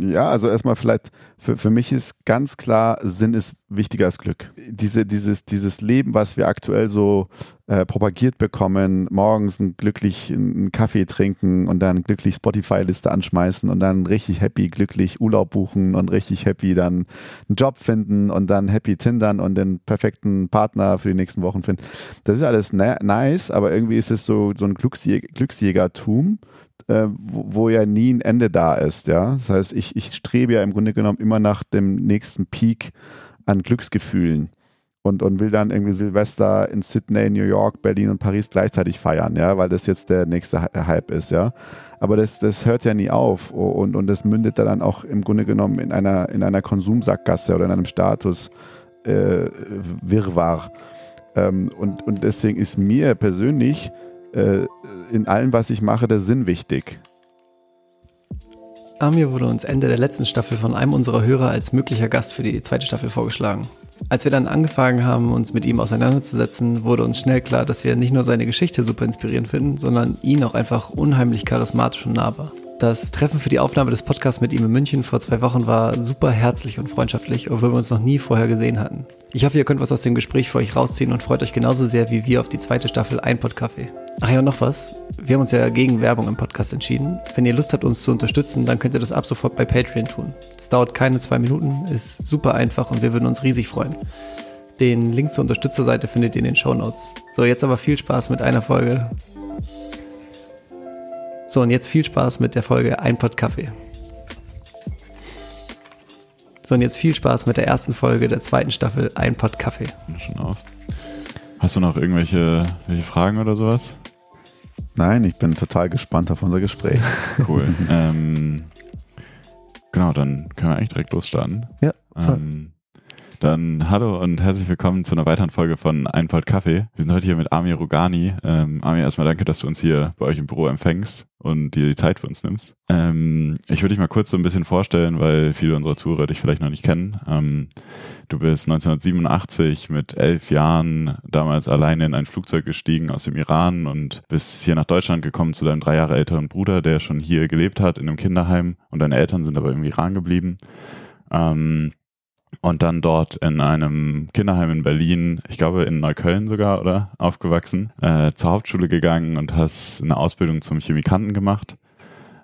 Ja, also erstmal vielleicht, für, für mich ist ganz klar, Sinn ist wichtiger als Glück. Diese, dieses, dieses Leben, was wir aktuell so äh, propagiert bekommen, morgens ein glücklich einen Kaffee trinken und dann glücklich Spotify-Liste anschmeißen und dann richtig happy, glücklich Urlaub buchen und richtig happy dann einen Job finden und dann happy Tindern und den perfekten Partner für die nächsten Wochen finden. Das ist alles nice, aber irgendwie ist es so, so ein Glücksjäger, Glücksjägertum, äh, wo, wo, ja nie ein Ende da ist. Ja? Das heißt, ich, ich strebe ja im Grunde genommen immer nach dem nächsten Peak an Glücksgefühlen und, und will dann irgendwie Silvester in Sydney, New York, Berlin und Paris gleichzeitig feiern, ja, weil das jetzt der nächste Hype ist, ja. Aber das, das hört ja nie auf und, und das mündet dann auch im Grunde genommen in einer, in einer Konsumsackgasse oder in einem Status äh, Wirrwarr. Ähm, und, und deswegen ist mir persönlich äh, in allem, was ich mache, der Sinn wichtig. Amir wurde uns Ende der letzten Staffel von einem unserer Hörer als möglicher Gast für die zweite Staffel vorgeschlagen. Als wir dann angefangen haben, uns mit ihm auseinanderzusetzen, wurde uns schnell klar, dass wir nicht nur seine Geschichte super inspirierend finden, sondern ihn auch einfach unheimlich charismatisch und nahbar. Das Treffen für die Aufnahme des Podcasts mit ihm in München vor zwei Wochen war super herzlich und freundschaftlich, obwohl wir uns noch nie vorher gesehen hatten. Ich hoffe, ihr könnt was aus dem Gespräch für euch rausziehen und freut euch genauso sehr wie wir auf die zweite Staffel Ein. Ach ja, und noch was. Wir haben uns ja gegen Werbung im Podcast entschieden. Wenn ihr Lust habt, uns zu unterstützen, dann könnt ihr das ab sofort bei Patreon tun. Es dauert keine zwei Minuten, ist super einfach und wir würden uns riesig freuen. Den Link zur Unterstützerseite findet ihr in den Show Notes. So, jetzt aber viel Spaß mit einer Folge so, und jetzt viel Spaß mit der Folge Ein Pott Kaffee. So, und jetzt viel Spaß mit der ersten Folge der zweiten Staffel Ein Pott Kaffee. Schon auf. Hast du noch irgendwelche, Fragen oder sowas? Nein, ich bin total gespannt auf unser Gespräch. Cool. ähm, genau, dann können wir eigentlich direkt losstarten. Ja. Ähm, dann hallo und herzlich willkommen zu einer weiteren Folge von Ein Pott Kaffee. Wir sind heute hier mit Amir Rugani. Ähm, Amir, erstmal danke, dass du uns hier bei euch im Büro empfängst und dir die Zeit für uns nimmst. Ähm, ich würde dich mal kurz so ein bisschen vorstellen, weil viele unserer Zuhörer dich vielleicht noch nicht kennen. Ähm, du bist 1987 mit elf Jahren damals alleine in ein Flugzeug gestiegen aus dem Iran und bist hier nach Deutschland gekommen zu deinem drei Jahre älteren Bruder, der schon hier gelebt hat in einem Kinderheim und deine Eltern sind aber im Iran geblieben. Ähm, und dann dort in einem Kinderheim in Berlin, ich glaube in Neukölln sogar, oder? Aufgewachsen, äh, zur Hauptschule gegangen und hast eine Ausbildung zum Chemikanten gemacht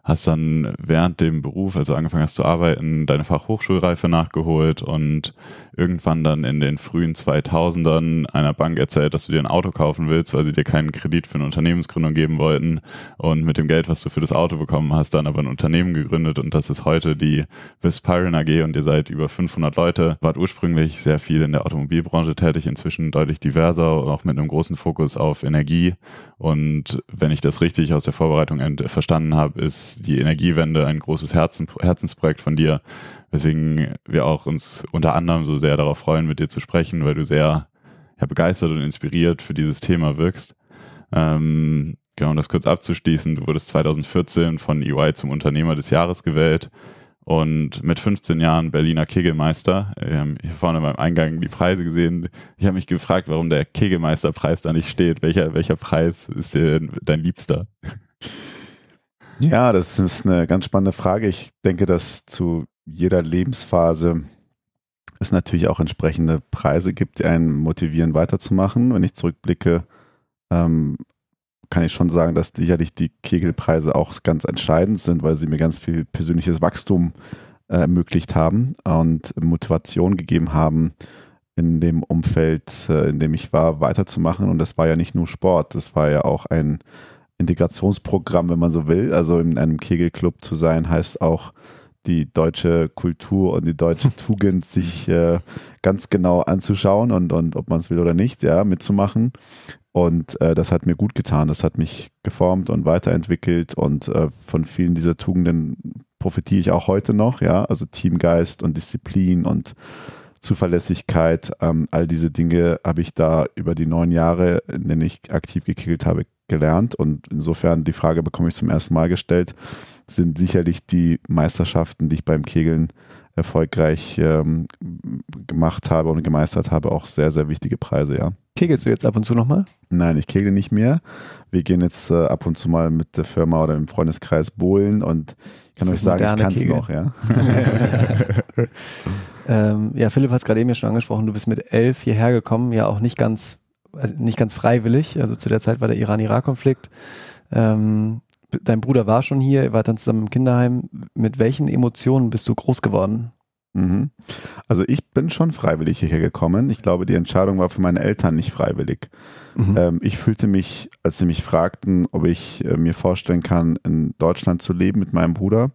hast dann während dem Beruf, also angefangen hast zu arbeiten, deine Fachhochschulreife nachgeholt und irgendwann dann in den frühen 2000ern einer Bank erzählt, dass du dir ein Auto kaufen willst, weil sie dir keinen Kredit für eine Unternehmensgründung geben wollten. Und mit dem Geld, was du für das Auto bekommen hast, dann aber ein Unternehmen gegründet. Und das ist heute die Vispiron AG und ihr seid über 500 Leute, wart ursprünglich sehr viel in der Automobilbranche tätig, inzwischen deutlich diverser, auch mit einem großen Fokus auf Energie. Und wenn ich das richtig aus der Vorbereitung verstanden habe, ist die Energiewende ein großes Herzen, Herzensprojekt von dir, weswegen wir auch uns unter anderem so sehr darauf freuen, mit dir zu sprechen, weil du sehr ja, begeistert und inspiriert für dieses Thema wirkst. Ähm, genau, um das kurz abzuschließen, du wurdest 2014 von EY zum Unternehmer des Jahres gewählt und mit 15 Jahren Berliner Kegelmeister. Wir haben hier vorne beim Eingang die Preise gesehen. Ich habe mich gefragt, warum der Kegelmeisterpreis da nicht steht. Welcher, welcher Preis ist dir dein Liebster? Ja, das ist eine ganz spannende Frage. Ich denke, dass zu jeder Lebensphase es natürlich auch entsprechende Preise gibt, die einen motivieren, weiterzumachen. Wenn ich zurückblicke, ähm, kann ich schon sagen, dass sicherlich die Kegelpreise auch ganz entscheidend sind, weil sie mir ganz viel persönliches Wachstum äh, ermöglicht haben und Motivation gegeben haben, in dem Umfeld, äh, in dem ich war, weiterzumachen. Und das war ja nicht nur Sport, das war ja auch ein Integrationsprogramm, wenn man so will. Also in einem Kegelclub zu sein, heißt auch die deutsche Kultur und die deutsche Tugend sich äh, ganz genau anzuschauen und, und ob man es will oder nicht, ja, mitzumachen. Und äh, das hat mir gut getan. Das hat mich geformt und weiterentwickelt und äh, von vielen dieser Tugenden profitiere ich auch heute noch, ja. Also Teamgeist und Disziplin und Zuverlässigkeit, ähm, all diese Dinge habe ich da über die neun Jahre, in denen ich aktiv gekegelt habe, gelernt. Und insofern die Frage bekomme ich zum ersten Mal gestellt, sind sicherlich die Meisterschaften, die ich beim Kegeln erfolgreich ähm, gemacht habe und gemeistert habe, auch sehr, sehr wichtige Preise, ja. Kegelst du jetzt ab und zu nochmal? Nein, ich kegle nicht mehr. Wir gehen jetzt äh, ab und zu mal mit der Firma oder im Freundeskreis bowlen und ich kann euch sagen, ich kann es noch, ja. ähm, ja, Philipp hat es gerade eben ja schon angesprochen, du bist mit elf hierher gekommen, ja auch nicht ganz, also nicht ganz freiwillig. Also zu der Zeit war der Iran-Irak-Konflikt. Ähm, dein Bruder war schon hier, ihr wart dann zusammen im Kinderheim. Mit welchen Emotionen bist du groß geworden? Mhm. Also ich bin schon freiwillig hierher gekommen. Ich glaube, die Entscheidung war für meine Eltern nicht freiwillig. Mhm. Ähm, ich fühlte mich, als sie mich fragten, ob ich äh, mir vorstellen kann, in Deutschland zu leben mit meinem Bruder,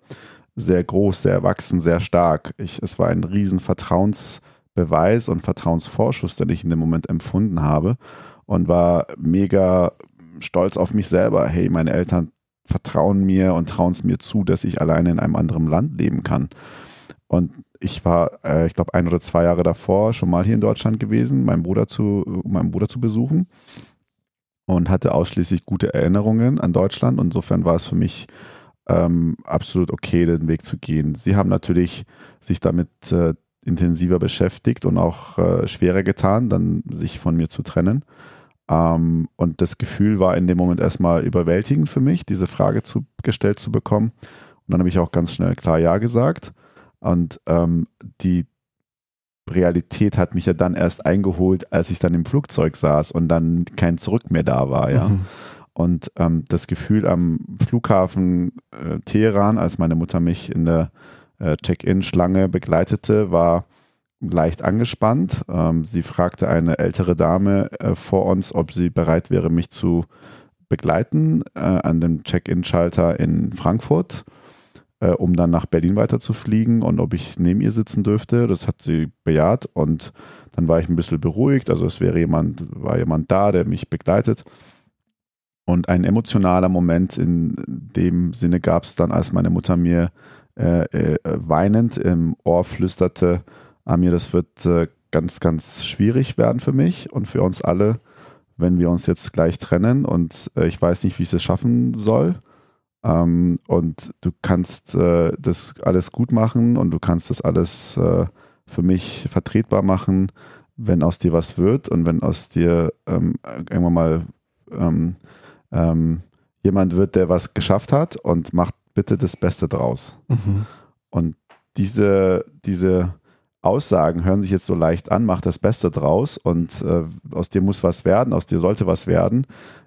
sehr groß, sehr erwachsen, sehr stark. Ich, es war ein riesen Vertrauensbeweis und Vertrauensvorschuss, den ich in dem Moment empfunden habe und war mega stolz auf mich selber. Hey, meine Eltern vertrauen mir und trauen es mir zu, dass ich alleine in einem anderen Land leben kann. Und ich war, äh, ich glaube, ein oder zwei Jahre davor schon mal hier in Deutschland gewesen, meinen Bruder zu, um meinen Bruder zu besuchen und hatte ausschließlich gute Erinnerungen an Deutschland. Insofern war es für mich ähm, absolut okay, den Weg zu gehen. Sie haben natürlich sich damit äh, intensiver beschäftigt und auch äh, schwerer getan, dann sich von mir zu trennen. Ähm, und das Gefühl war in dem Moment erstmal überwältigend für mich, diese Frage zu, gestellt zu bekommen. Und dann habe ich auch ganz schnell klar Ja gesagt. Und ähm, die Realität hat mich ja dann erst eingeholt, als ich dann im Flugzeug saß und dann kein Zurück mehr da war, ja. Mhm. Und ähm, das Gefühl am Flughafen äh, Teheran, als meine Mutter mich in der äh, Check-in-Schlange begleitete, war leicht angespannt. Ähm, sie fragte eine ältere Dame äh, vor uns, ob sie bereit wäre, mich zu begleiten äh, an dem Check-in-Schalter in Frankfurt, äh, um dann nach Berlin weiterzufliegen und ob ich neben ihr sitzen dürfte. Das hat sie bejaht und dann war ich ein bisschen beruhigt. Also es wäre jemand, war jemand da, der mich begleitet. Und ein emotionaler Moment in dem Sinne gab es dann, als meine Mutter mir äh, äh, weinend im Ohr flüsterte, Amir, das wird äh, ganz, ganz schwierig werden für mich und für uns alle, wenn wir uns jetzt gleich trennen und äh, ich weiß nicht, wie ich es schaffen soll. Ähm, und du kannst äh, das alles gut machen und du kannst das alles für mich vertretbar machen, wenn aus dir was wird und wenn aus dir ähm, irgendwann mal ähm jemand wird, der was geschafft hat und macht bitte das Beste draus. Mhm. Und diese, diese Aussagen hören sich jetzt so leicht an, mach das Beste draus und äh, aus dir muss was werden, aus dir sollte was werden,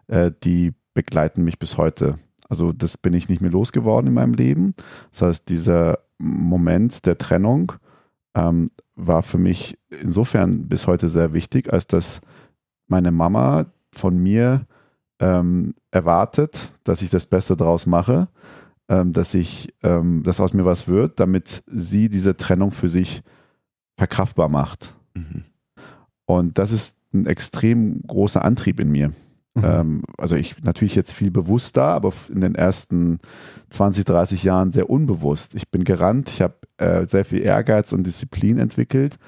äh, die begleiten mich bis heute. Also das bin ich nicht mehr losgeworden in meinem Leben. Das heißt, dieser Moment der Trennung ähm, war für mich insofern bis heute sehr wichtig, als dass meine Mama von mir ähm, erwartet, dass ich das Beste draus mache, ähm, dass ich, ähm, dass aus mir was wird, damit sie diese Trennung für sich verkraftbar macht. Mhm. Und das ist ein extrem großer Antrieb in mir. Mhm. Ähm, also ich natürlich jetzt viel bewusster, aber in den ersten 20, 30 Jahren sehr unbewusst. Ich bin gerannt, ich habe äh, sehr viel Ehrgeiz und Disziplin entwickelt,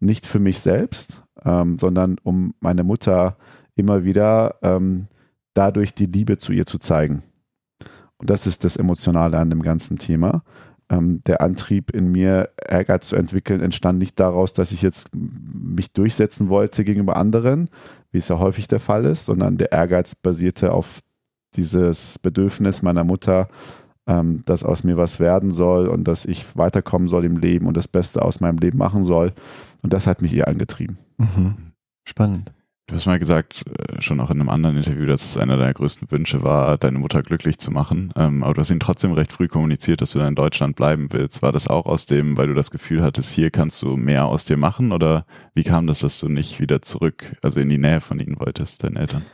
nicht für mich selbst, ähm, sondern um meine Mutter immer wieder ähm, dadurch die Liebe zu ihr zu zeigen. Und das ist das Emotionale an dem ganzen Thema ähm, der Antrieb in mir, Ehrgeiz zu entwickeln, entstand nicht daraus, dass ich jetzt mich durchsetzen wollte gegenüber anderen, wie es ja häufig der Fall ist, sondern der Ehrgeiz basierte auf dieses Bedürfnis meiner Mutter, ähm, dass aus mir was werden soll und dass ich weiterkommen soll im Leben und das Beste aus meinem Leben machen soll. Und das hat mich eher angetrieben. Mhm. Spannend. Du hast mal gesagt, äh, schon auch in einem anderen Interview, dass es einer deiner größten Wünsche war, deine Mutter glücklich zu machen. Ähm, aber du hast ihn trotzdem recht früh kommuniziert, dass du dann in Deutschland bleiben willst. War das auch aus dem, weil du das Gefühl hattest, hier kannst du mehr aus dir machen? Oder wie kam das, dass du nicht wieder zurück, also in die Nähe von ihnen wolltest, deinen Eltern?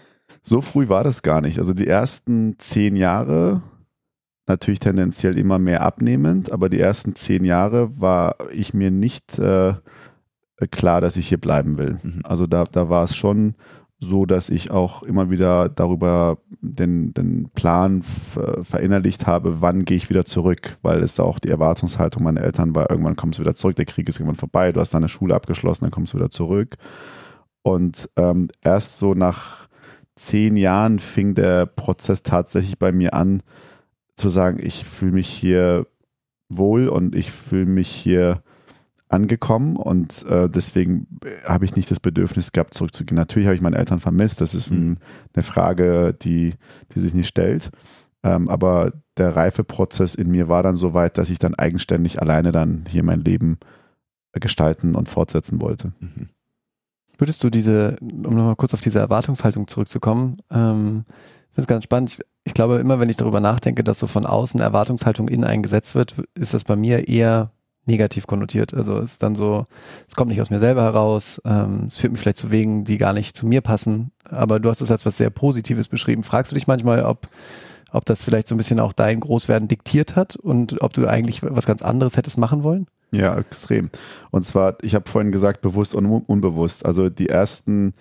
So früh war das gar nicht. Also die ersten zehn Jahre natürlich tendenziell immer mehr abnehmend, aber die ersten zehn Jahre war ich mir nicht äh, klar, dass ich hier bleiben will. Mhm. Also da, da war es schon so, dass ich auch immer wieder darüber den, den Plan verinnerlicht habe, wann gehe ich wieder zurück, weil es auch die Erwartungshaltung meiner Eltern war, irgendwann kommst du wieder zurück, der Krieg ist irgendwann vorbei, du hast deine Schule abgeschlossen, dann kommst du wieder zurück. Und ähm, erst so nach zehn Jahren fing der Prozess tatsächlich bei mir an, zu sagen, ich fühle mich hier wohl und ich fühle mich hier angekommen und äh, deswegen habe ich nicht das Bedürfnis gehabt, zurückzugehen. Natürlich habe ich meine Eltern vermisst, das ist ein, mhm. eine Frage, die, die sich nicht stellt. Ähm, aber der Reifeprozess in mir war dann so weit, dass ich dann eigenständig alleine dann hier mein Leben gestalten und fortsetzen wollte. Mhm. Würdest du diese, um nochmal kurz auf diese Erwartungshaltung zurückzukommen, ähm, ich finde es ganz spannend. Ich, ich, glaube, immer wenn ich darüber nachdenke, dass so von außen Erwartungshaltung in eingesetzt wird, ist das bei mir eher negativ konnotiert. Also es ist dann so, es kommt nicht aus mir selber heraus, ähm, es führt mich vielleicht zu Wegen, die gar nicht zu mir passen. Aber du hast es als was sehr Positives beschrieben. Fragst du dich manchmal, ob, ob das vielleicht so ein bisschen auch dein Großwerden diktiert hat und ob du eigentlich was ganz anderes hättest machen wollen? Ja, extrem. Und zwar, ich habe vorhin gesagt, bewusst und unbewusst. Also die ersten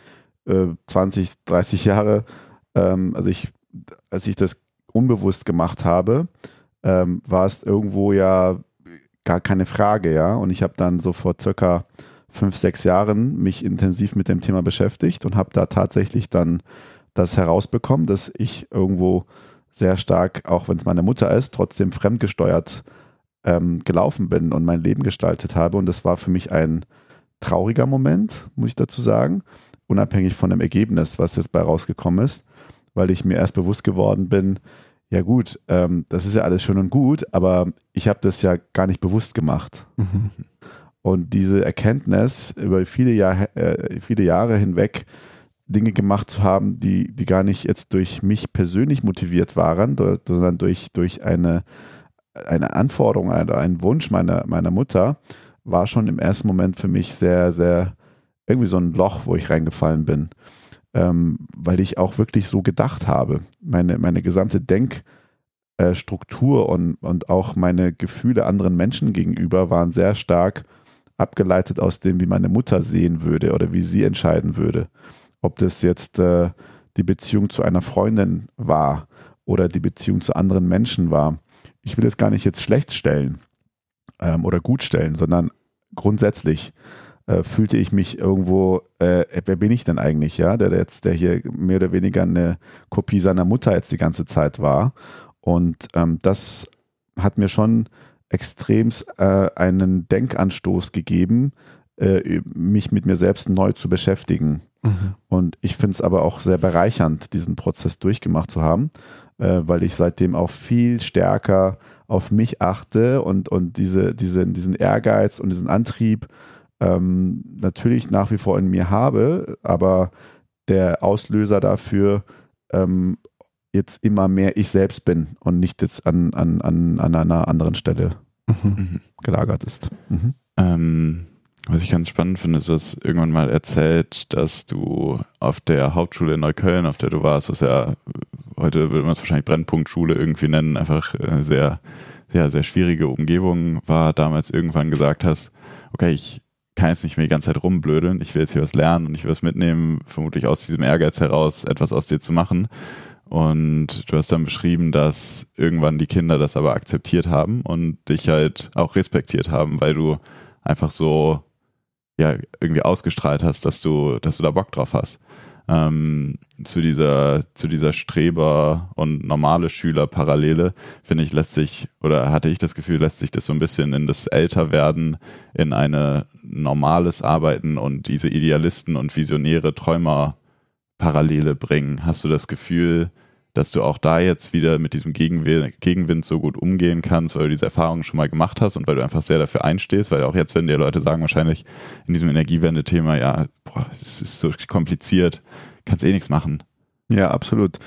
äh, 20, 30 Jahre, ähm, also ich, als ich das unbewusst gemacht habe, ähm, war es irgendwo ja gar keine Frage, ja. Und ich habe dann so vor circa fünf, sechs Jahren mich intensiv mit dem Thema beschäftigt und habe da tatsächlich dann das herausbekommen, dass ich irgendwo sehr stark, auch wenn es meine Mutter ist, trotzdem fremdgesteuert ähm, gelaufen bin und mein Leben gestaltet habe. Und das war für mich ein trauriger Moment, muss ich dazu sagen, unabhängig von dem Ergebnis, was jetzt bei rausgekommen ist, weil ich mir erst bewusst geworden bin, ja gut, ähm, das ist ja alles schön und gut, aber ich habe das ja gar nicht bewusst gemacht. Mhm. Und diese Erkenntnis über viele, Jahr, äh, viele Jahre hinweg Dinge gemacht zu haben, die, die gar nicht jetzt durch mich persönlich motiviert waren, sondern durch, durch eine, eine Anforderung oder einen Wunsch meiner, meiner Mutter, war schon im ersten Moment für mich sehr, sehr irgendwie so ein Loch, wo ich reingefallen bin ähm, weil ich auch wirklich so gedacht habe. Meine, meine gesamte Denkstruktur äh, und, und auch meine Gefühle anderen Menschen gegenüber waren sehr stark abgeleitet aus dem, wie meine Mutter sehen würde oder wie sie entscheiden würde. Ob das jetzt äh, die Beziehung zu einer Freundin war oder die Beziehung zu anderen Menschen war. Ich will es gar nicht jetzt schlecht stellen ähm, oder gut stellen, sondern grundsätzlich äh, fühlte ich mich irgendwo, äh, wer bin ich denn eigentlich, ja, der jetzt, der hier mehr oder weniger eine Kopie seiner Mutter jetzt die ganze Zeit war. Und ähm, das hat mir schon extrem äh, einen Denkanstoß gegeben, äh, mich mit mir selbst neu zu beschäftigen. Mhm. Und ich finde es aber auch sehr bereichernd, diesen Prozess durchgemacht zu haben, äh, weil ich seitdem auch viel stärker auf mich achte und, und diese, diese, diesen Ehrgeiz und diesen Antrieb ähm, natürlich nach wie vor in mir habe, aber der Auslöser dafür ähm, jetzt immer mehr ich selbst bin und nicht jetzt an, an, an, an einer anderen Stelle mhm. gelagert ist. Mhm. Ähm, was ich ganz spannend finde, ist, dass irgendwann mal erzählt, dass du auf der Hauptschule in Neukölln, auf der du warst, was ja heute würde man es wahrscheinlich Brennpunktschule irgendwie nennen, einfach äh, sehr, sehr, sehr schwierige Umgebung war, damals irgendwann gesagt hast, okay, ich kann jetzt nicht mehr die ganze Zeit rumblödeln, ich will jetzt hier was lernen und ich will was mitnehmen, vermutlich aus diesem Ehrgeiz heraus, etwas aus dir zu machen. Und du hast dann beschrieben, dass irgendwann die Kinder das aber akzeptiert haben und dich halt auch respektiert haben, weil du einfach so ja irgendwie ausgestrahlt hast, dass du, dass du da Bock drauf hast ähm, zu dieser, zu dieser Streber- und normale Schüler-Parallele, finde ich, lässt sich, oder hatte ich das Gefühl, lässt sich das so ein bisschen in das Älterwerden, in ein normales Arbeiten und diese Idealisten und Visionäre, Träumer-Parallele bringen. Hast du das Gefühl, dass du auch da jetzt wieder mit diesem Gegenwind, Gegenwind so gut umgehen kannst, weil du diese Erfahrung schon mal gemacht hast und weil du einfach sehr dafür einstehst, weil auch jetzt, wenn dir Leute sagen, wahrscheinlich in diesem Energiewende-Thema, ja, boah, es ist so kompliziert, kannst eh nichts machen. Ja, absolut.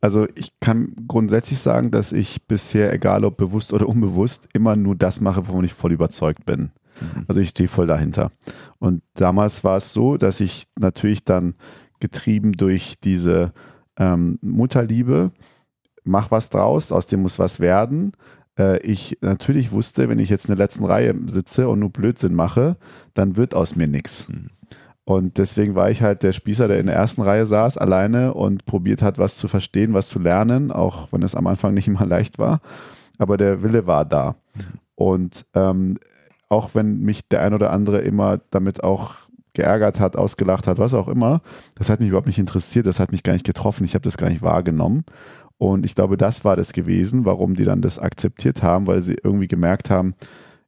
Also ich kann grundsätzlich sagen, dass ich bisher, egal ob bewusst oder unbewusst, immer nur das mache, wovon ich voll überzeugt bin. Mhm. Also ich stehe voll dahinter. Und damals war es so, dass ich natürlich dann getrieben durch diese ähm, Mutterliebe, mach was draus, aus dem muss was werden. Äh, ich natürlich wusste, wenn ich jetzt in der letzten Reihe sitze und nur Blödsinn mache, dann wird aus mir nichts. Mhm. Und deswegen war ich halt der Spießer, der in der ersten Reihe saß, alleine und probiert hat, was zu verstehen, was zu lernen, auch wenn es am Anfang nicht immer leicht war. Aber der Wille war da. Und ähm, auch wenn mich der ein oder andere immer damit auch geärgert hat, ausgelacht hat, was auch immer, das hat mich überhaupt nicht interessiert, das hat mich gar nicht getroffen, ich habe das gar nicht wahrgenommen. Und ich glaube, das war das gewesen, warum die dann das akzeptiert haben, weil sie irgendwie gemerkt haben,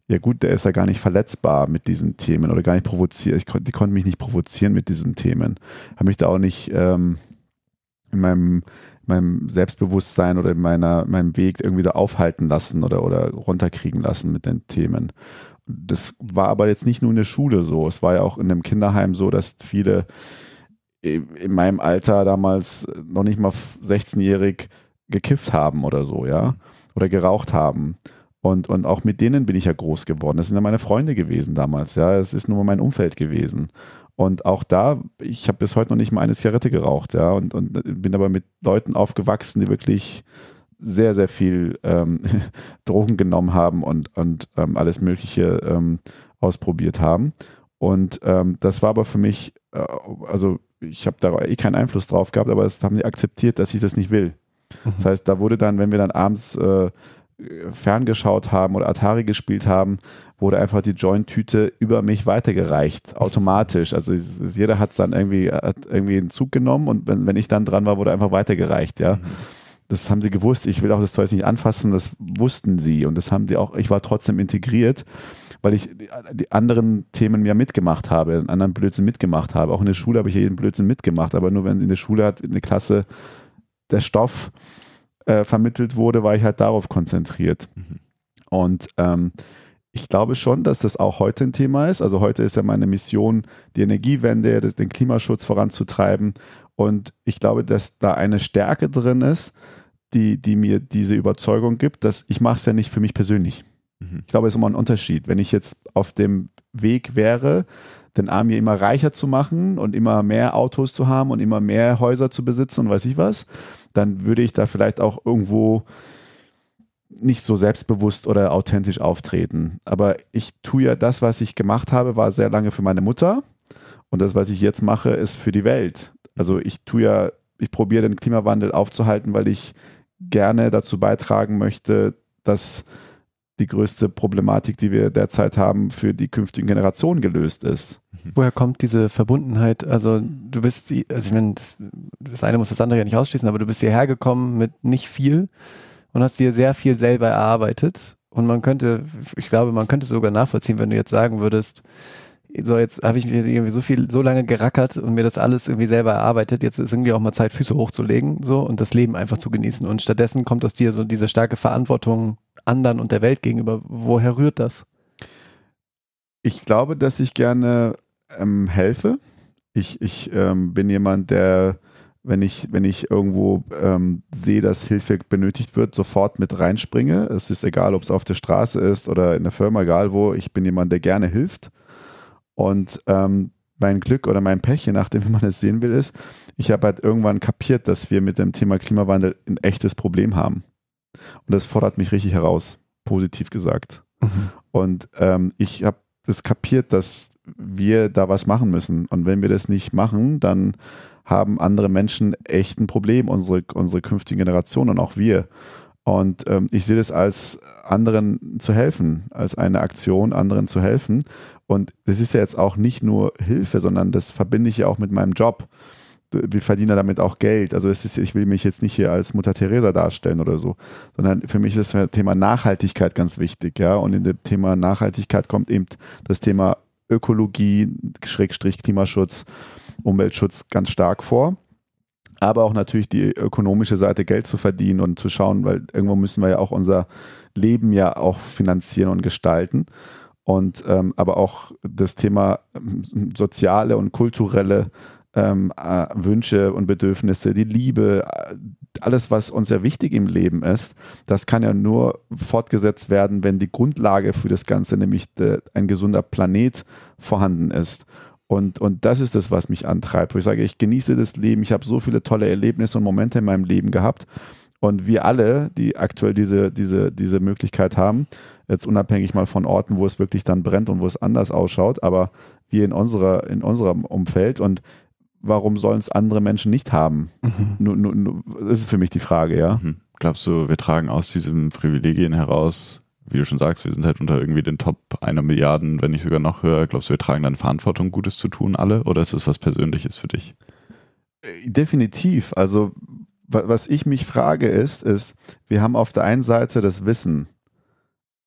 ja gut, der ist ja gar nicht verletzbar mit diesen Themen oder gar nicht provoziert. Ich, die konnten mich nicht provozieren mit diesen Themen. Habe mich da auch nicht ähm, in meinem, meinem Selbstbewusstsein oder in meiner, meinem Weg irgendwie da aufhalten lassen oder, oder runterkriegen lassen mit den Themen. Das war aber jetzt nicht nur in der Schule so. Es war ja auch in einem Kinderheim so, dass viele in meinem Alter damals noch nicht mal 16-jährig gekifft haben oder so, ja, oder geraucht haben. Und, und auch mit denen bin ich ja groß geworden. Das sind ja meine Freunde gewesen damals, ja. Es ist nur mein Umfeld gewesen. Und auch da, ich habe bis heute noch nicht mal eine Zigarette geraucht, ja, und, und bin aber mit Leuten aufgewachsen, die wirklich sehr, sehr viel ähm, Drogen genommen haben und, und ähm, alles Mögliche ähm, ausprobiert haben. Und ähm, das war aber für mich, äh, also ich habe da eh keinen Einfluss drauf gehabt, aber es haben die akzeptiert, dass ich das nicht will. Mhm. Das heißt, da wurde dann, wenn wir dann abends äh, ferngeschaut haben oder Atari gespielt haben, wurde einfach die Joint-Tüte über mich weitergereicht, automatisch. Also jeder hat es dann irgendwie, hat irgendwie einen Zug genommen und wenn, wenn ich dann dran war, wurde einfach weitergereicht, ja. Mhm. Das haben sie gewusst. Ich will auch das Zeug nicht anfassen, das wussten sie und das haben die auch, ich war trotzdem integriert, weil ich die anderen Themen ja mitgemacht habe, einen anderen Blödsinn mitgemacht habe. Auch in der Schule habe ich jeden Blödsinn mitgemacht, aber nur wenn in der Schule hat eine Klasse der Stoff äh, vermittelt wurde, war ich halt darauf konzentriert. Mhm. Und ähm, ich glaube schon, dass das auch heute ein Thema ist. Also heute ist ja meine Mission, die Energiewende, den Klimaschutz voranzutreiben. Und ich glaube, dass da eine Stärke drin ist, die, die mir diese Überzeugung gibt, dass ich mache es ja nicht für mich persönlich. Mhm. Ich glaube, es ist immer ein Unterschied. Wenn ich jetzt auf dem Weg wäre, den Army immer reicher zu machen und immer mehr Autos zu haben und immer mehr Häuser zu besitzen und weiß ich was, dann würde ich da vielleicht auch irgendwo nicht so selbstbewusst oder authentisch auftreten. Aber ich tue ja das, was ich gemacht habe, war sehr lange für meine Mutter. Und das, was ich jetzt mache, ist für die Welt. Also ich tue ja, ich probiere den Klimawandel aufzuhalten, weil ich gerne dazu beitragen möchte, dass die größte Problematik, die wir derzeit haben, für die künftigen Generationen gelöst ist. Mhm. Woher kommt diese Verbundenheit? Also du bist, also ich meine, das, das eine muss das andere ja nicht ausschließen, aber du bist hierher gekommen mit nicht viel und hast dir sehr viel selber erarbeitet. Und man könnte, ich glaube, man könnte sogar nachvollziehen, wenn du jetzt sagen würdest, so jetzt habe ich mir irgendwie so viel, so lange gerackert und mir das alles irgendwie selber erarbeitet. Jetzt ist irgendwie auch mal Zeit, Füße hochzulegen, so und das Leben einfach zu genießen. Und stattdessen kommt aus dir so diese starke Verantwortung anderen und der Welt gegenüber. Woher rührt das? Ich glaube, dass ich gerne ähm, helfe. Ich, ich ähm, bin jemand, der, wenn ich, wenn ich irgendwo ähm, sehe, dass Hilfe benötigt wird, sofort mit reinspringe. Es ist egal, ob es auf der Straße ist oder in der Firma, egal wo. Ich bin jemand, der gerne hilft. Und ähm, mein Glück oder mein Pech, je nachdem, wie man es sehen will, ist, ich habe halt irgendwann kapiert, dass wir mit dem Thema Klimawandel ein echtes Problem haben. Und das fordert mich richtig heraus, positiv gesagt. Mhm. Und ähm, ich habe das kapiert, dass wir da was machen müssen. Und wenn wir das nicht machen, dann haben andere Menschen echt ein Problem, unsere, unsere künftigen Generationen und auch wir. Und ähm, ich sehe das als anderen zu helfen, als eine Aktion, anderen zu helfen. Und das ist ja jetzt auch nicht nur Hilfe, sondern das verbinde ich ja auch mit meinem Job wir verdienen damit auch Geld. Also es ist, ich will mich jetzt nicht hier als Mutter Teresa darstellen oder so, sondern für mich ist das Thema Nachhaltigkeit ganz wichtig, ja. Und in dem Thema Nachhaltigkeit kommt eben das Thema Ökologie, Schrägstrich Klimaschutz, Umweltschutz ganz stark vor. Aber auch natürlich die ökonomische Seite, Geld zu verdienen und zu schauen, weil irgendwo müssen wir ja auch unser Leben ja auch finanzieren und gestalten. Und ähm, aber auch das Thema ähm, soziale und kulturelle ähm, äh, Wünsche und Bedürfnisse, die Liebe, äh, alles, was uns sehr wichtig im Leben ist, das kann ja nur fortgesetzt werden, wenn die Grundlage für das Ganze, nämlich de, ein gesunder Planet, vorhanden ist. Und, und das ist das, was mich antreibt, wo ich sage, ich genieße das Leben, ich habe so viele tolle Erlebnisse und Momente in meinem Leben gehabt. Und wir alle, die aktuell diese, diese, diese Möglichkeit haben, Jetzt unabhängig mal von Orten, wo es wirklich dann brennt und wo es anders ausschaut, aber wir in unserer, in unserem Umfeld und warum sollen es andere Menschen nicht haben? Mhm. Das ist für mich die Frage, ja. Mhm. Glaubst du, wir tragen aus diesen Privilegien heraus, wie du schon sagst, wir sind halt unter irgendwie den Top einer Milliarden, wenn nicht sogar noch höher. Glaubst du, wir tragen dann Verantwortung, Gutes zu tun, alle? Oder ist es was Persönliches für dich? Äh, definitiv. Also, was ich mich frage ist, ist, wir haben auf der einen Seite das Wissen,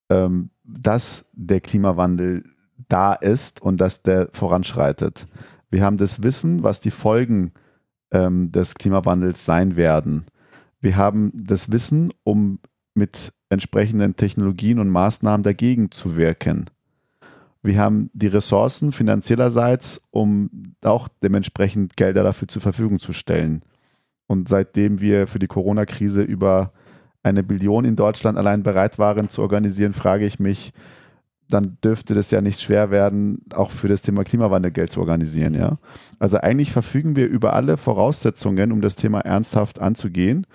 ähm, dass der Klimawandel da ist und dass der voranschreitet. Wir haben das Wissen, was die Folgen ähm, des Klimawandels sein werden. Wir haben das Wissen, um mit entsprechenden Technologien und Maßnahmen dagegen zu wirken. Wir haben die Ressourcen finanziellerseits, um auch dementsprechend Gelder dafür zur Verfügung zu stellen. Und seitdem wir für die Corona-Krise über eine Billion in Deutschland allein bereit waren zu organisieren, frage ich mich, dann dürfte das ja nicht schwer werden, auch für das Thema Klimawandel Geld zu organisieren, ja. Also eigentlich verfügen wir über alle Voraussetzungen, um das Thema ernsthaft anzugehen.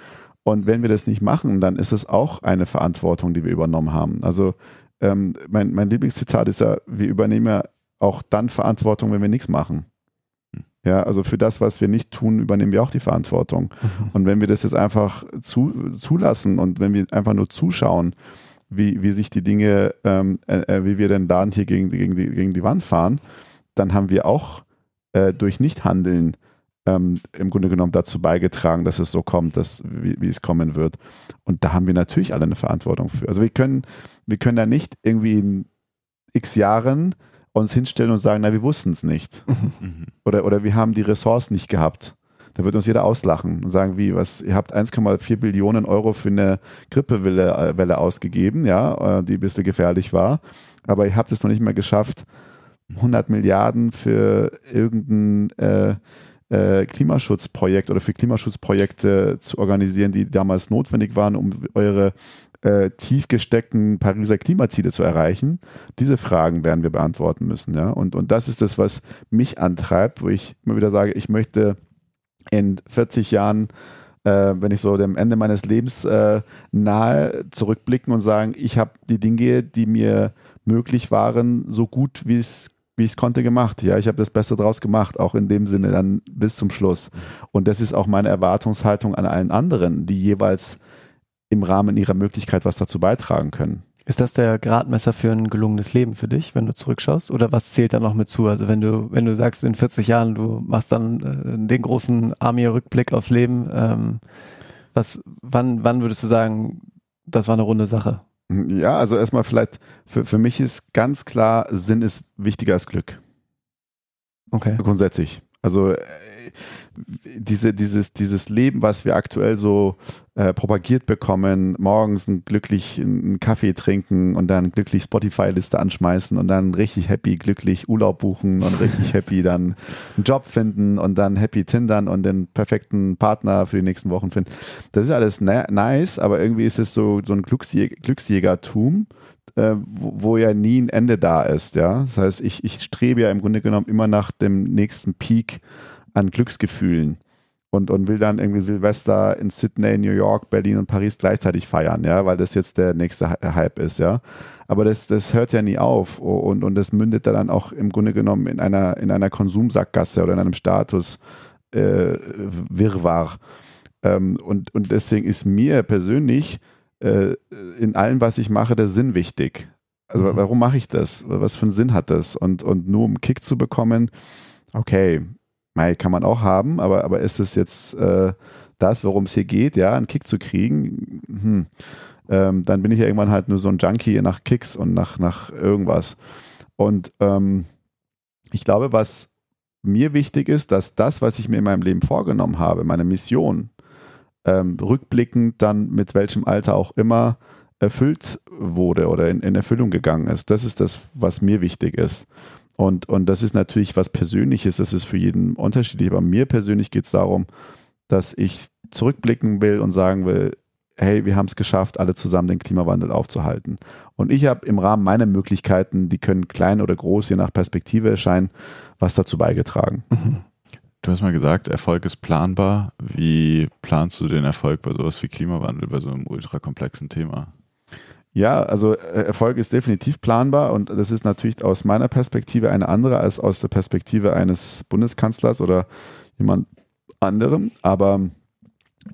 Und wenn wir das nicht machen, dann ist es auch eine Verantwortung, die wir übernommen haben. Also ähm, mein, mein Lieblingszitat ist ja, wir übernehmen ja auch dann Verantwortung, wenn wir nichts machen. Ja, also für das, was wir nicht tun, übernehmen wir auch die Verantwortung. Und wenn wir das jetzt einfach zu, zulassen und wenn wir einfach nur zuschauen, wie, wie sich die Dinge, ähm, äh, äh, wie wir den Laden hier gegen, gegen, die, gegen die Wand fahren, dann haben wir auch äh, durch Nichthandeln ähm, im Grunde genommen dazu beigetragen, dass es so kommt, dass, wie, wie, es kommen wird. Und da haben wir natürlich alle eine Verantwortung für. Also wir können, wir können da nicht irgendwie in x Jahren uns hinstellen und sagen, na, wir wussten es nicht. Mhm. oder, oder wir haben die Ressourcen nicht gehabt. Da wird uns jeder auslachen und sagen, wie, was, ihr habt 1,4 Billionen Euro für eine Grippewelle äh, Welle ausgegeben, ja, äh, die ein bisschen gefährlich war, aber ihr habt es noch nicht mal geschafft, 100 Milliarden für irgendein äh, äh, Klimaschutzprojekt oder für Klimaschutzprojekte zu organisieren, die damals notwendig waren, um eure äh, tief gesteckten Pariser Klimaziele zu erreichen? Diese Fragen werden wir beantworten müssen. Ja? Und, und das ist das, was mich antreibt, wo ich immer wieder sage, ich möchte in 40 Jahren, äh, wenn ich so dem Ende meines Lebens äh, nahe zurückblicken und sagen, ich habe die Dinge, die mir möglich waren, so gut wie es wie ich es konnte gemacht. Ja, ich habe das Beste draus gemacht, auch in dem Sinne dann bis zum Schluss. Und das ist auch meine Erwartungshaltung an allen anderen, die jeweils im Rahmen ihrer Möglichkeit was dazu beitragen können. Ist das der Gradmesser für ein gelungenes Leben für dich, wenn du zurückschaust? Oder was zählt da noch mit zu? Also wenn du, wenn du sagst, in 40 Jahren, du machst dann äh, den großen Army-Rückblick aufs Leben, ähm, was, wann, wann würdest du sagen, das war eine runde Sache? Ja, also erstmal vielleicht, für, für mich ist ganz klar, Sinn ist wichtiger als Glück. Okay. Grundsätzlich. Also äh, diese, dieses, dieses Leben, was wir aktuell so äh, propagiert bekommen, morgens ein glücklich einen Kaffee trinken und dann glücklich Spotify-Liste anschmeißen und dann richtig happy, glücklich Urlaub buchen und richtig happy dann einen Job finden und dann happy Tindern und den perfekten Partner für die nächsten Wochen finden. Das ist alles nice, aber irgendwie ist es so, so ein Glücksjäger, Glücksjägertum, äh, wo, wo, ja nie ein Ende da ist. Ja? Das heißt, ich, ich strebe ja im Grunde genommen immer nach dem nächsten Peak an Glücksgefühlen und, und will dann irgendwie Silvester in Sydney, New York, Berlin und Paris gleichzeitig feiern, ja, weil das jetzt der nächste Hype ist, ja. Aber das, das hört ja nie auf und, und das mündet dann auch im Grunde genommen in einer, in einer Konsumsackgasse oder in einem Status äh, Wirrwarr. Ähm, und, und deswegen ist mir persönlich äh, in allem, was ich mache, der Sinn wichtig. Also mhm. warum mache ich das? Was für einen Sinn hat das? Und, und nur um einen Kick zu bekommen, okay, Mei, kann man auch haben, aber, aber ist es jetzt äh, das, worum es hier geht, ja, einen Kick zu kriegen? Hm. Ähm, dann bin ich ja irgendwann halt nur so ein Junkie nach Kicks und nach, nach irgendwas. Und ähm, ich glaube, was mir wichtig ist, dass das, was ich mir in meinem Leben vorgenommen habe, meine Mission, ähm, rückblickend dann mit welchem Alter auch immer erfüllt wurde oder in, in Erfüllung gegangen ist. Das ist das, was mir wichtig ist. Und, und das ist natürlich was Persönliches, das ist für jeden unterschiedlich. Aber mir persönlich geht es darum, dass ich zurückblicken will und sagen will, hey, wir haben es geschafft, alle zusammen den Klimawandel aufzuhalten. Und ich habe im Rahmen meiner Möglichkeiten, die können klein oder groß, je nach Perspektive erscheinen, was dazu beigetragen. Du hast mal gesagt, Erfolg ist planbar. Wie planst du den Erfolg bei sowas wie Klimawandel, bei so einem ultrakomplexen Thema? Ja, also äh, Erfolg ist definitiv planbar und das ist natürlich aus meiner Perspektive eine andere als aus der Perspektive eines Bundeskanzlers oder jemand anderem. Aber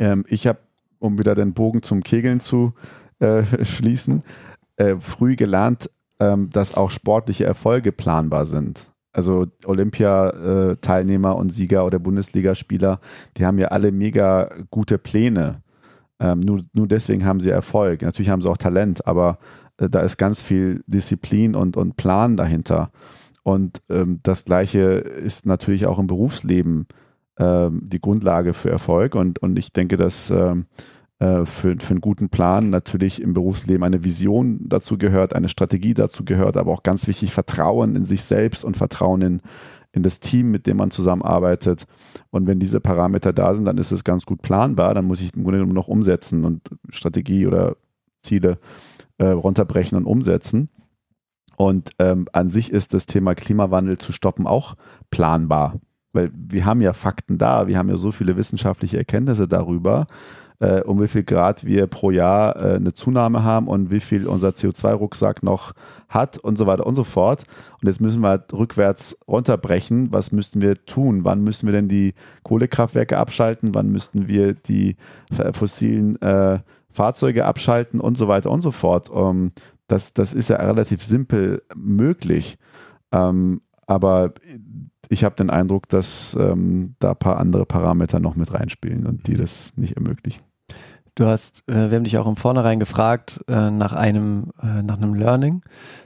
ähm, ich habe, um wieder den Bogen zum Kegeln zu äh, schließen, äh, früh gelernt, ähm, dass auch sportliche Erfolge planbar sind. Also Olympia-Teilnehmer und Sieger oder Bundesligaspieler, die haben ja alle mega gute Pläne. Ähm, nur, nur deswegen haben sie Erfolg. Natürlich haben sie auch Talent, aber äh, da ist ganz viel Disziplin und, und Plan dahinter. Und ähm, das Gleiche ist natürlich auch im Berufsleben ähm, die Grundlage für Erfolg. Und, und ich denke, dass ähm, äh, für, für einen guten Plan natürlich im Berufsleben eine Vision dazu gehört, eine Strategie dazu gehört, aber auch ganz wichtig Vertrauen in sich selbst und Vertrauen in, in das Team, mit dem man zusammenarbeitet. Und wenn diese Parameter da sind, dann ist es ganz gut planbar. Dann muss ich im Grunde genommen noch umsetzen und Strategie oder Ziele äh, runterbrechen und umsetzen. Und ähm, an sich ist das Thema Klimawandel zu stoppen auch planbar. Weil wir haben ja Fakten da, wir haben ja so viele wissenschaftliche Erkenntnisse darüber, äh, um wie viel Grad wir pro Jahr äh, eine Zunahme haben und wie viel unser CO2-Rucksack noch hat und so weiter und so fort. Und jetzt müssen wir halt rückwärts runterbrechen. Was müssten wir tun? Wann müssen wir denn die Kohlekraftwerke abschalten? Wann müssten wir die fossilen äh, Fahrzeuge abschalten und so weiter und so fort? Um, ähm, das, das ist ja relativ simpel möglich. Ähm, aber ich habe den Eindruck, dass ähm, da ein paar andere Parameter noch mit reinspielen und die das nicht ermöglichen. Du hast, äh, wir haben dich auch im Vornherein gefragt äh, nach einem, äh, nach einem Learning,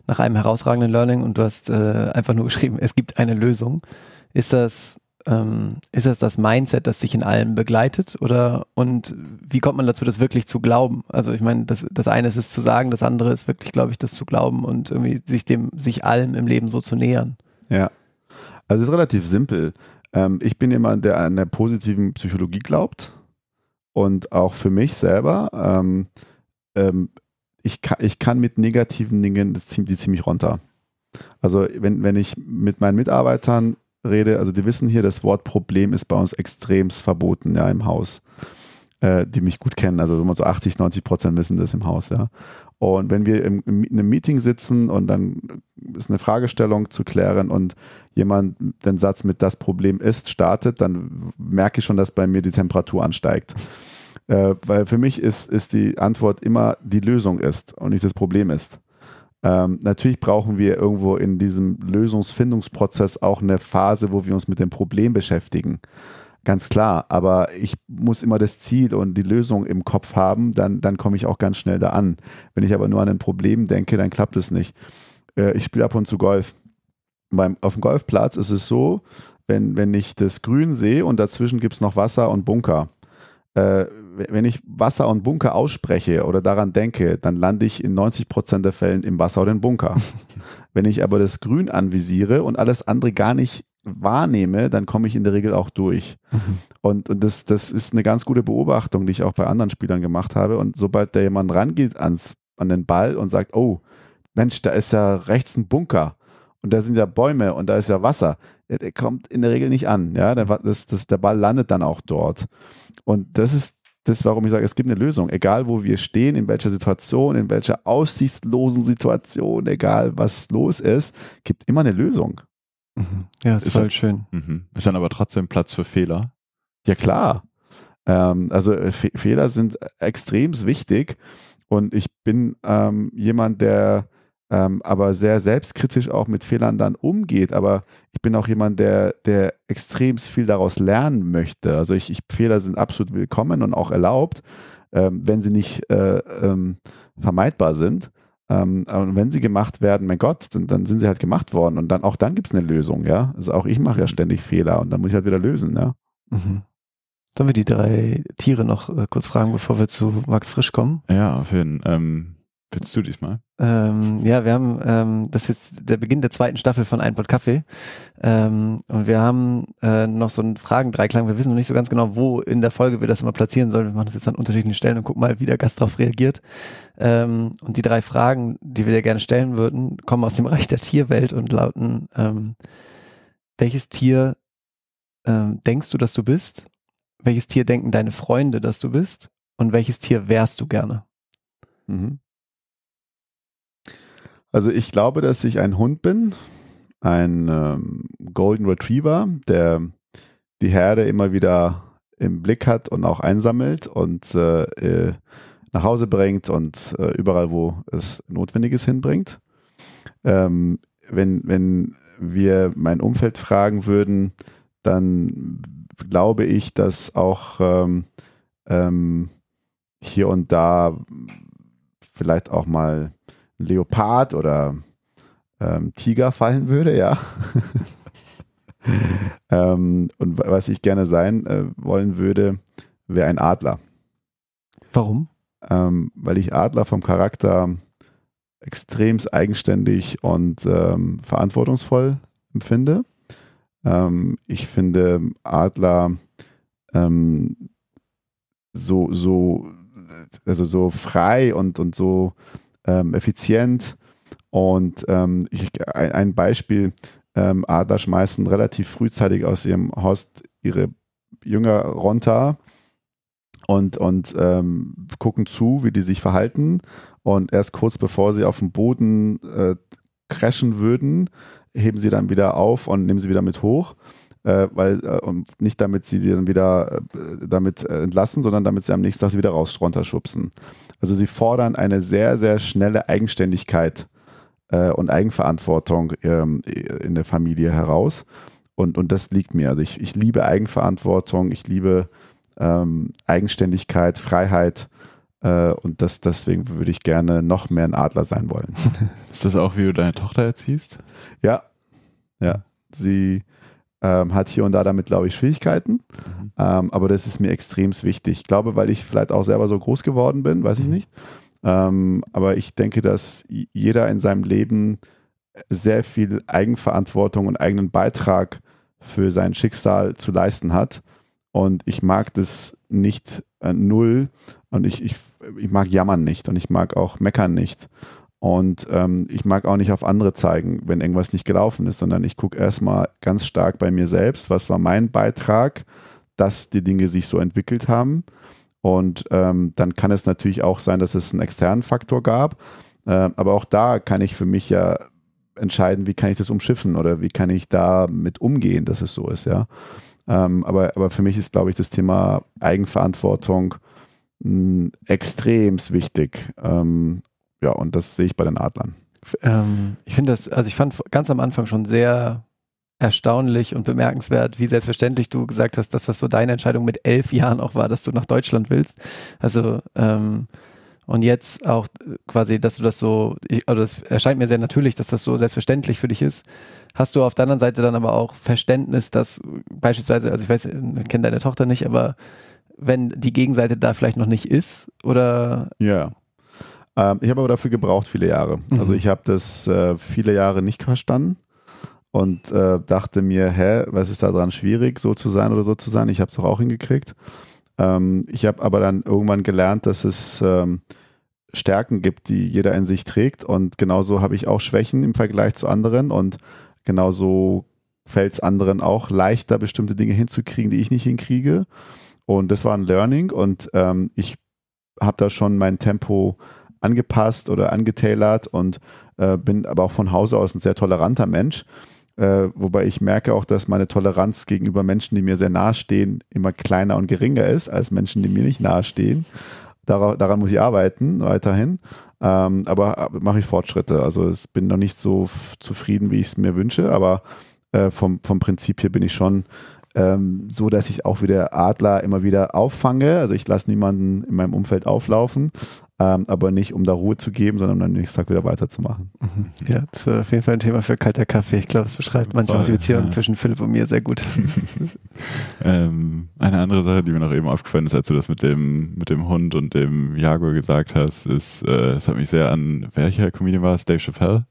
nach einem herausragenden Learning und du hast äh, einfach nur geschrieben, es gibt eine Lösung. Ist das, ähm, ist das das Mindset, das sich in allem begleitet oder und wie kommt man dazu, das wirklich zu glauben? Also ich meine, das, das eine ist es zu sagen, das andere ist wirklich, glaube ich, das zu glauben und irgendwie sich dem, sich allem im Leben so zu nähern. Ja, also es ist relativ simpel. Ähm, ich bin jemand, der an der positiven Psychologie glaubt und auch für mich selber, ähm, ähm, ich, kann, ich kann mit negativen Dingen die ziemlich runter. Also wenn, wenn ich mit meinen Mitarbeitern rede, also die wissen hier, das Wort Problem ist bei uns extremst verboten ja, im Haus, äh, die mich gut kennen. Also so 80, 90 Prozent wissen das im Haus, ja. Und wenn wir im, in einem Meeting sitzen und dann ist eine Fragestellung zu klären und jemand den Satz mit das Problem ist startet, dann merke ich schon, dass bei mir die Temperatur ansteigt. Äh, weil für mich ist, ist die Antwort immer die Lösung ist und nicht das Problem ist. Ähm, natürlich brauchen wir irgendwo in diesem Lösungsfindungsprozess auch eine Phase, wo wir uns mit dem Problem beschäftigen. Ganz klar, aber ich muss immer das Ziel und die Lösung im Kopf haben, dann, dann komme ich auch ganz schnell da an. Wenn ich aber nur an ein Problem denke, dann klappt es nicht. Äh, ich spiele ab und zu Golf. Beim, auf dem Golfplatz ist es so, wenn, wenn ich das Grün sehe und dazwischen gibt es noch Wasser und Bunker. Äh, wenn ich Wasser und Bunker ausspreche oder daran denke, dann lande ich in 90 Prozent der Fällen im Wasser oder im Bunker. wenn ich aber das Grün anvisiere und alles andere gar nicht wahrnehme, dann komme ich in der Regel auch durch. Mhm. Und, und das, das ist eine ganz gute Beobachtung, die ich auch bei anderen Spielern gemacht habe. Und sobald da jemand rangeht ans, an den Ball und sagt, oh, Mensch, da ist ja rechts ein Bunker und da sind ja Bäume und da ist ja Wasser, der, der kommt in der Regel nicht an. Ja, der, das, das, der Ball landet dann auch dort. Und das ist das, warum ich sage, es gibt eine Lösung. Egal, wo wir stehen, in welcher Situation, in welcher aussichtslosen Situation, egal was los ist, gibt immer eine Lösung. Mhm. Ja, ist, ist voll dann, schön. Mhm. Ist dann aber trotzdem Platz für Fehler? Ja, klar. Ähm, also äh, Fe Fehler sind extrem wichtig und ich bin ähm, jemand, der ähm, aber sehr selbstkritisch auch mit Fehlern dann umgeht. Aber ich bin auch jemand, der, der extrem viel daraus lernen möchte. Also ich, ich Fehler sind absolut willkommen und auch erlaubt, ähm, wenn sie nicht äh, ähm, vermeidbar sind. Ähm, und wenn sie gemacht werden, mein Gott, dann, dann sind sie halt gemacht worden und dann auch dann gibt es eine Lösung, ja. Also auch ich mache ja ständig Fehler und dann muss ich halt wieder lösen, ja. Mhm. Sollen wir die drei Tiere noch äh, kurz fragen, bevor wir zu Max Frisch kommen? Ja, auf jeden Fall. Ähm, willst du diesmal? Ähm, ja, wir haben, ähm, das ist jetzt der Beginn der zweiten Staffel von Ein Pot Kaffee. Ähm, und wir haben äh, noch so einen Fragendreiklang. Wir wissen noch nicht so ganz genau, wo in der Folge wir das immer platzieren sollen. Wir machen das jetzt an unterschiedlichen Stellen und gucken mal, wie der Gast darauf reagiert. Ähm, und die drei Fragen, die wir dir gerne stellen würden, kommen aus dem Bereich der Tierwelt und lauten, ähm, welches Tier ähm, denkst du, dass du bist? Welches Tier denken deine Freunde, dass du bist? Und welches Tier wärst du gerne? Mhm. Also ich glaube, dass ich ein Hund bin, ein ähm, Golden Retriever, der die Herde immer wieder im Blick hat und auch einsammelt und äh, äh nach Hause bringt und äh, überall, wo es notwendig ist, hinbringt. Ähm, wenn, wenn wir mein Umfeld fragen würden, dann glaube ich, dass auch ähm, ähm, hier und da vielleicht auch mal ein Leopard oder ähm, Tiger fallen würde, ja. ähm, und was ich gerne sein äh, wollen würde, wäre ein Adler. Warum? Ähm, weil ich Adler vom Charakter extrem eigenständig und ähm, verantwortungsvoll empfinde. Ähm, ich finde Adler ähm, so, so, also so frei und, und so ähm, effizient. Und ähm, ich, ein, ein Beispiel, ähm, Adler schmeißen relativ frühzeitig aus ihrem Horst ihre Jünger runter und, und ähm, gucken zu, wie die sich verhalten. Und erst kurz bevor sie auf dem Boden äh, crashen würden, heben sie dann wieder auf und nehmen sie wieder mit hoch. Äh, weil äh, nicht damit sie die dann wieder äh, damit äh, entlassen, sondern damit sie am nächsten Tag sie wieder raus runterschubsen. Also sie fordern eine sehr, sehr schnelle Eigenständigkeit äh, und Eigenverantwortung ähm, in der Familie heraus. Und, und das liegt mir. Also ich, ich liebe Eigenverantwortung, ich liebe ähm, Eigenständigkeit, Freiheit. Äh, und das, deswegen würde ich gerne noch mehr ein Adler sein wollen. Ist das auch, wie du deine Tochter erziehst? Ja. Ja. Sie ähm, hat hier und da damit, glaube ich, Schwierigkeiten. Mhm. Ähm, aber das ist mir extrem wichtig. Ich glaube, weil ich vielleicht auch selber so groß geworden bin, weiß ich mhm. nicht. Ähm, aber ich denke, dass jeder in seinem Leben sehr viel Eigenverantwortung und eigenen Beitrag für sein Schicksal zu leisten hat. Und ich mag das nicht äh, null und ich, ich, ich mag jammern nicht und ich mag auch meckern nicht. Und ähm, ich mag auch nicht auf andere zeigen, wenn irgendwas nicht gelaufen ist, sondern ich gucke erstmal ganz stark bei mir selbst, was war mein Beitrag, dass die Dinge sich so entwickelt haben. Und ähm, dann kann es natürlich auch sein, dass es einen externen Faktor gab. Äh, aber auch da kann ich für mich ja entscheiden, wie kann ich das umschiffen oder wie kann ich da mit umgehen, dass es so ist, ja. Ähm, aber, aber für mich ist, glaube ich, das Thema Eigenverantwortung mh, extrem wichtig. Ähm, ja, und das sehe ich bei den Adlern. Ähm, ich finde das, also ich fand ganz am Anfang schon sehr erstaunlich und bemerkenswert, wie selbstverständlich du gesagt hast, dass das so deine Entscheidung mit elf Jahren auch war, dass du nach Deutschland willst. Also ähm, und jetzt auch quasi, dass du das so, also es erscheint mir sehr natürlich, dass das so selbstverständlich für dich ist. Hast du auf der anderen Seite dann aber auch Verständnis, dass beispielsweise, also ich weiß, ich kenne deine Tochter nicht, aber wenn die Gegenseite da vielleicht noch nicht ist oder? Ja. Ähm, ich habe aber dafür gebraucht viele Jahre. Mhm. Also ich habe das äh, viele Jahre nicht verstanden und äh, dachte mir, hä, was ist da dran schwierig, so zu sein oder so zu sein? Ich habe es doch auch hingekriegt. Ähm, ich habe aber dann irgendwann gelernt, dass es ähm, Stärken gibt, die jeder in sich trägt. Und genauso habe ich auch Schwächen im Vergleich zu anderen. Und genauso fällt es anderen auch leichter, bestimmte Dinge hinzukriegen, die ich nicht hinkriege. Und das war ein Learning. Und ähm, ich habe da schon mein Tempo angepasst oder angetailert und äh, bin aber auch von Hause aus ein sehr toleranter Mensch. Äh, wobei ich merke auch, dass meine Toleranz gegenüber Menschen, die mir sehr nahe stehen, immer kleiner und geringer ist als Menschen, die mir nicht nahe stehen. Dar daran muss ich arbeiten weiterhin. Ähm, aber äh, mache ich Fortschritte. Also ich bin noch nicht so zufrieden, wie ich es mir wünsche, aber äh, vom, vom Prinzip her bin ich schon ähm, so, dass ich auch wieder Adler immer wieder auffange. Also ich lasse niemanden in meinem Umfeld auflaufen, ähm, aber nicht um da Ruhe zu geben, sondern am nächsten Tag wieder weiterzumachen. Mhm. Ja, das ist auf jeden Fall ein Thema für kalter Kaffee. Ich glaube, es beschreibt manchmal die Beziehung ja. zwischen Philipp und mir sehr gut. ähm, eine andere Sache, die mir noch eben aufgefallen ist, als du das mit dem, mit dem Hund und dem Jaguar gesagt hast, ist, äh, es hat mich sehr an, welcher Comedian war es? Dave Chappelle?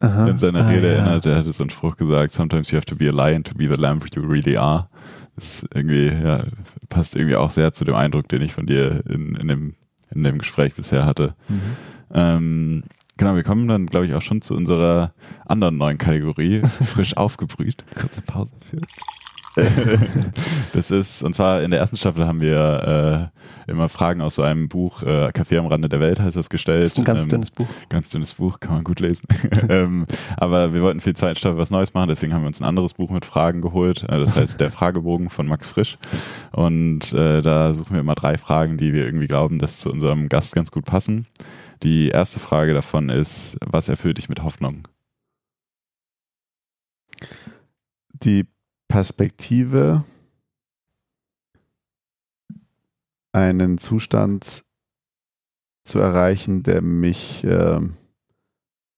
Aha. In seiner ah, Rede ja. erinnert, er hatte so einen Spruch gesagt, sometimes you have to be a lion to be the lamb you really are. Das irgendwie, ja, passt irgendwie auch sehr zu dem Eindruck, den ich von dir in, in dem in dem Gespräch bisher hatte. Mhm. Ähm, genau, wir kommen dann, glaube ich, auch schon zu unserer anderen neuen Kategorie, frisch aufgebrüht. Kurze Pause für. das ist, und zwar in der ersten Staffel haben wir äh, immer Fragen aus so einem Buch, äh, Café am Rande der Welt heißt das gestellt. Das ist ein ganz ähm, dünnes Buch. Ganz dünnes Buch, kann man gut lesen. ähm, aber wir wollten für die zweite Staffel was Neues machen, deswegen haben wir uns ein anderes Buch mit Fragen geholt. Äh, das heißt Der Fragebogen von Max Frisch. Und äh, da suchen wir immer drei Fragen, die wir irgendwie glauben, dass zu unserem Gast ganz gut passen. Die erste Frage davon ist, was erfüllt dich mit Hoffnung? Die Perspektive, einen Zustand zu erreichen, der mich äh,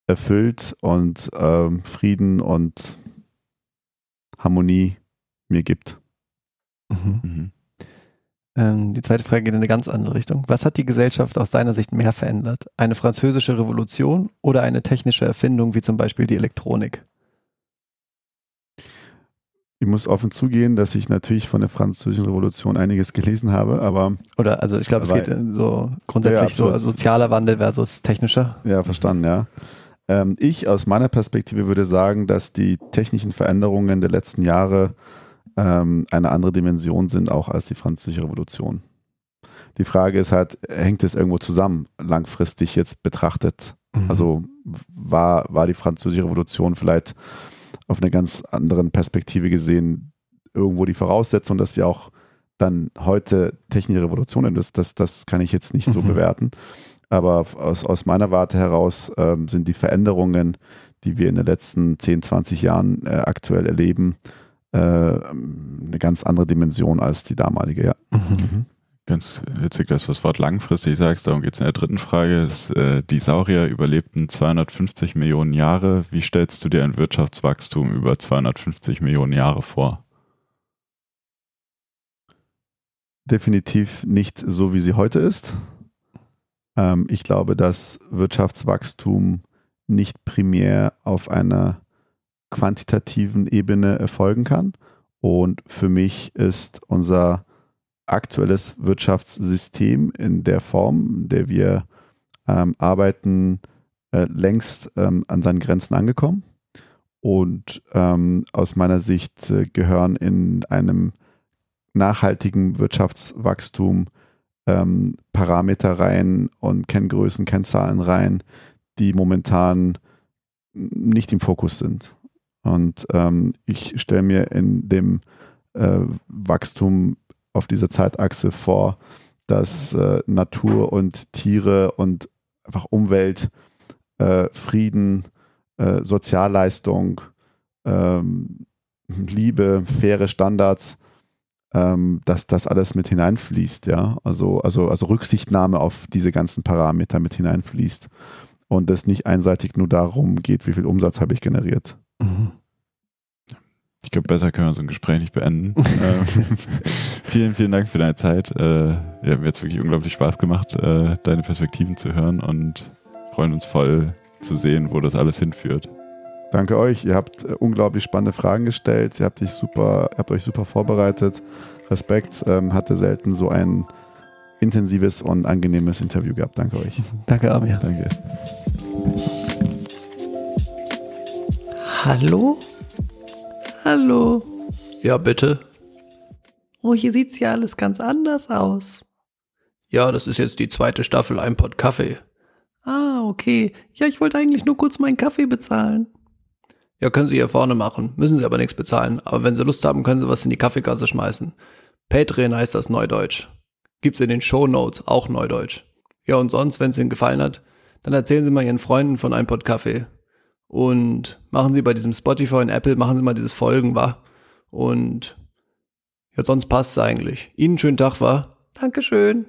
erfüllt und äh, Frieden und Harmonie mir gibt. Mhm. Mhm. Ähm, die zweite Frage geht in eine ganz andere Richtung. Was hat die Gesellschaft aus deiner Sicht mehr verändert? Eine französische Revolution oder eine technische Erfindung wie zum Beispiel die Elektronik? Ich muss offen zugehen, dass ich natürlich von der französischen Revolution einiges gelesen habe, aber. Oder, also ich glaube, es geht so grundsätzlich ja, so sozialer Wandel versus technischer. Ja, verstanden, ja. Ähm, ich aus meiner Perspektive würde sagen, dass die technischen Veränderungen der letzten Jahre ähm, eine andere Dimension sind, auch als die französische Revolution. Die Frage ist halt, hängt es irgendwo zusammen, langfristig jetzt betrachtet? Mhm. Also war, war die französische Revolution vielleicht auf einer ganz anderen Perspektive gesehen irgendwo die Voraussetzung, dass wir auch dann heute technische Revolutionen, das, das, das kann ich jetzt nicht so mhm. bewerten. Aber aus, aus meiner Warte heraus ähm, sind die Veränderungen, die wir in den letzten 10, 20 Jahren äh, aktuell erleben, äh, eine ganz andere Dimension als die damalige, ja. Mhm. Ganz witzig, dass du das Wort langfristig sagst, darum geht es in der dritten Frage. Ist, äh, die Saurier überlebten 250 Millionen Jahre. Wie stellst du dir ein Wirtschaftswachstum über 250 Millionen Jahre vor? Definitiv nicht so, wie sie heute ist. Ähm, ich glaube, dass Wirtschaftswachstum nicht primär auf einer quantitativen Ebene erfolgen kann. Und für mich ist unser aktuelles Wirtschaftssystem in der Form, in der wir ähm, arbeiten, äh, längst ähm, an seinen Grenzen angekommen. Und ähm, aus meiner Sicht äh, gehören in einem nachhaltigen Wirtschaftswachstum ähm, Parameter rein und Kenngrößen, Kennzahlen rein, die momentan nicht im Fokus sind. Und ähm, ich stelle mir in dem äh, Wachstum auf dieser Zeitachse vor, dass äh, Natur und Tiere und einfach Umwelt, äh, Frieden, äh, Sozialleistung, ähm, Liebe, faire Standards, ähm, dass das alles mit hineinfließt, ja. Also, also, also Rücksichtnahme auf diese ganzen Parameter mit hineinfließt und es nicht einseitig nur darum geht, wie viel Umsatz habe ich generiert. Mhm. Ich glaube, besser können wir so ein Gespräch nicht beenden. ähm, vielen, vielen Dank für deine Zeit. Äh, ja, mir hat wirklich unglaublich Spaß gemacht, äh, deine Perspektiven zu hören und freuen uns voll zu sehen, wo das alles hinführt. Danke euch. Ihr habt äh, unglaublich spannende Fragen gestellt. Ihr habt, dich super, habt euch super vorbereitet. Respekt. Ähm, hatte selten so ein intensives und angenehmes Interview gehabt. Danke euch. Danke, Amir. Danke. Hallo? Hallo. Ja, bitte. Oh, hier sieht's ja alles ganz anders aus. Ja, das ist jetzt die zweite Staffel Ein Pott Kaffee. Ah, okay. Ja, ich wollte eigentlich nur kurz meinen Kaffee bezahlen. Ja, können Sie hier vorne machen. Müssen Sie aber nichts bezahlen. Aber wenn Sie Lust haben, können Sie was in die Kaffeekasse schmeißen. Patreon heißt das Neudeutsch. Gibt's in den Show Notes auch Neudeutsch. Ja, und sonst, wenn es Ihnen gefallen hat, dann erzählen Sie mal Ihren Freunden von Ein Pott Kaffee. Und machen Sie bei diesem Spotify und Apple, machen Sie mal dieses Folgen, war. Und ja, sonst passt's eigentlich. Ihnen schönen Tag, war. Dankeschön.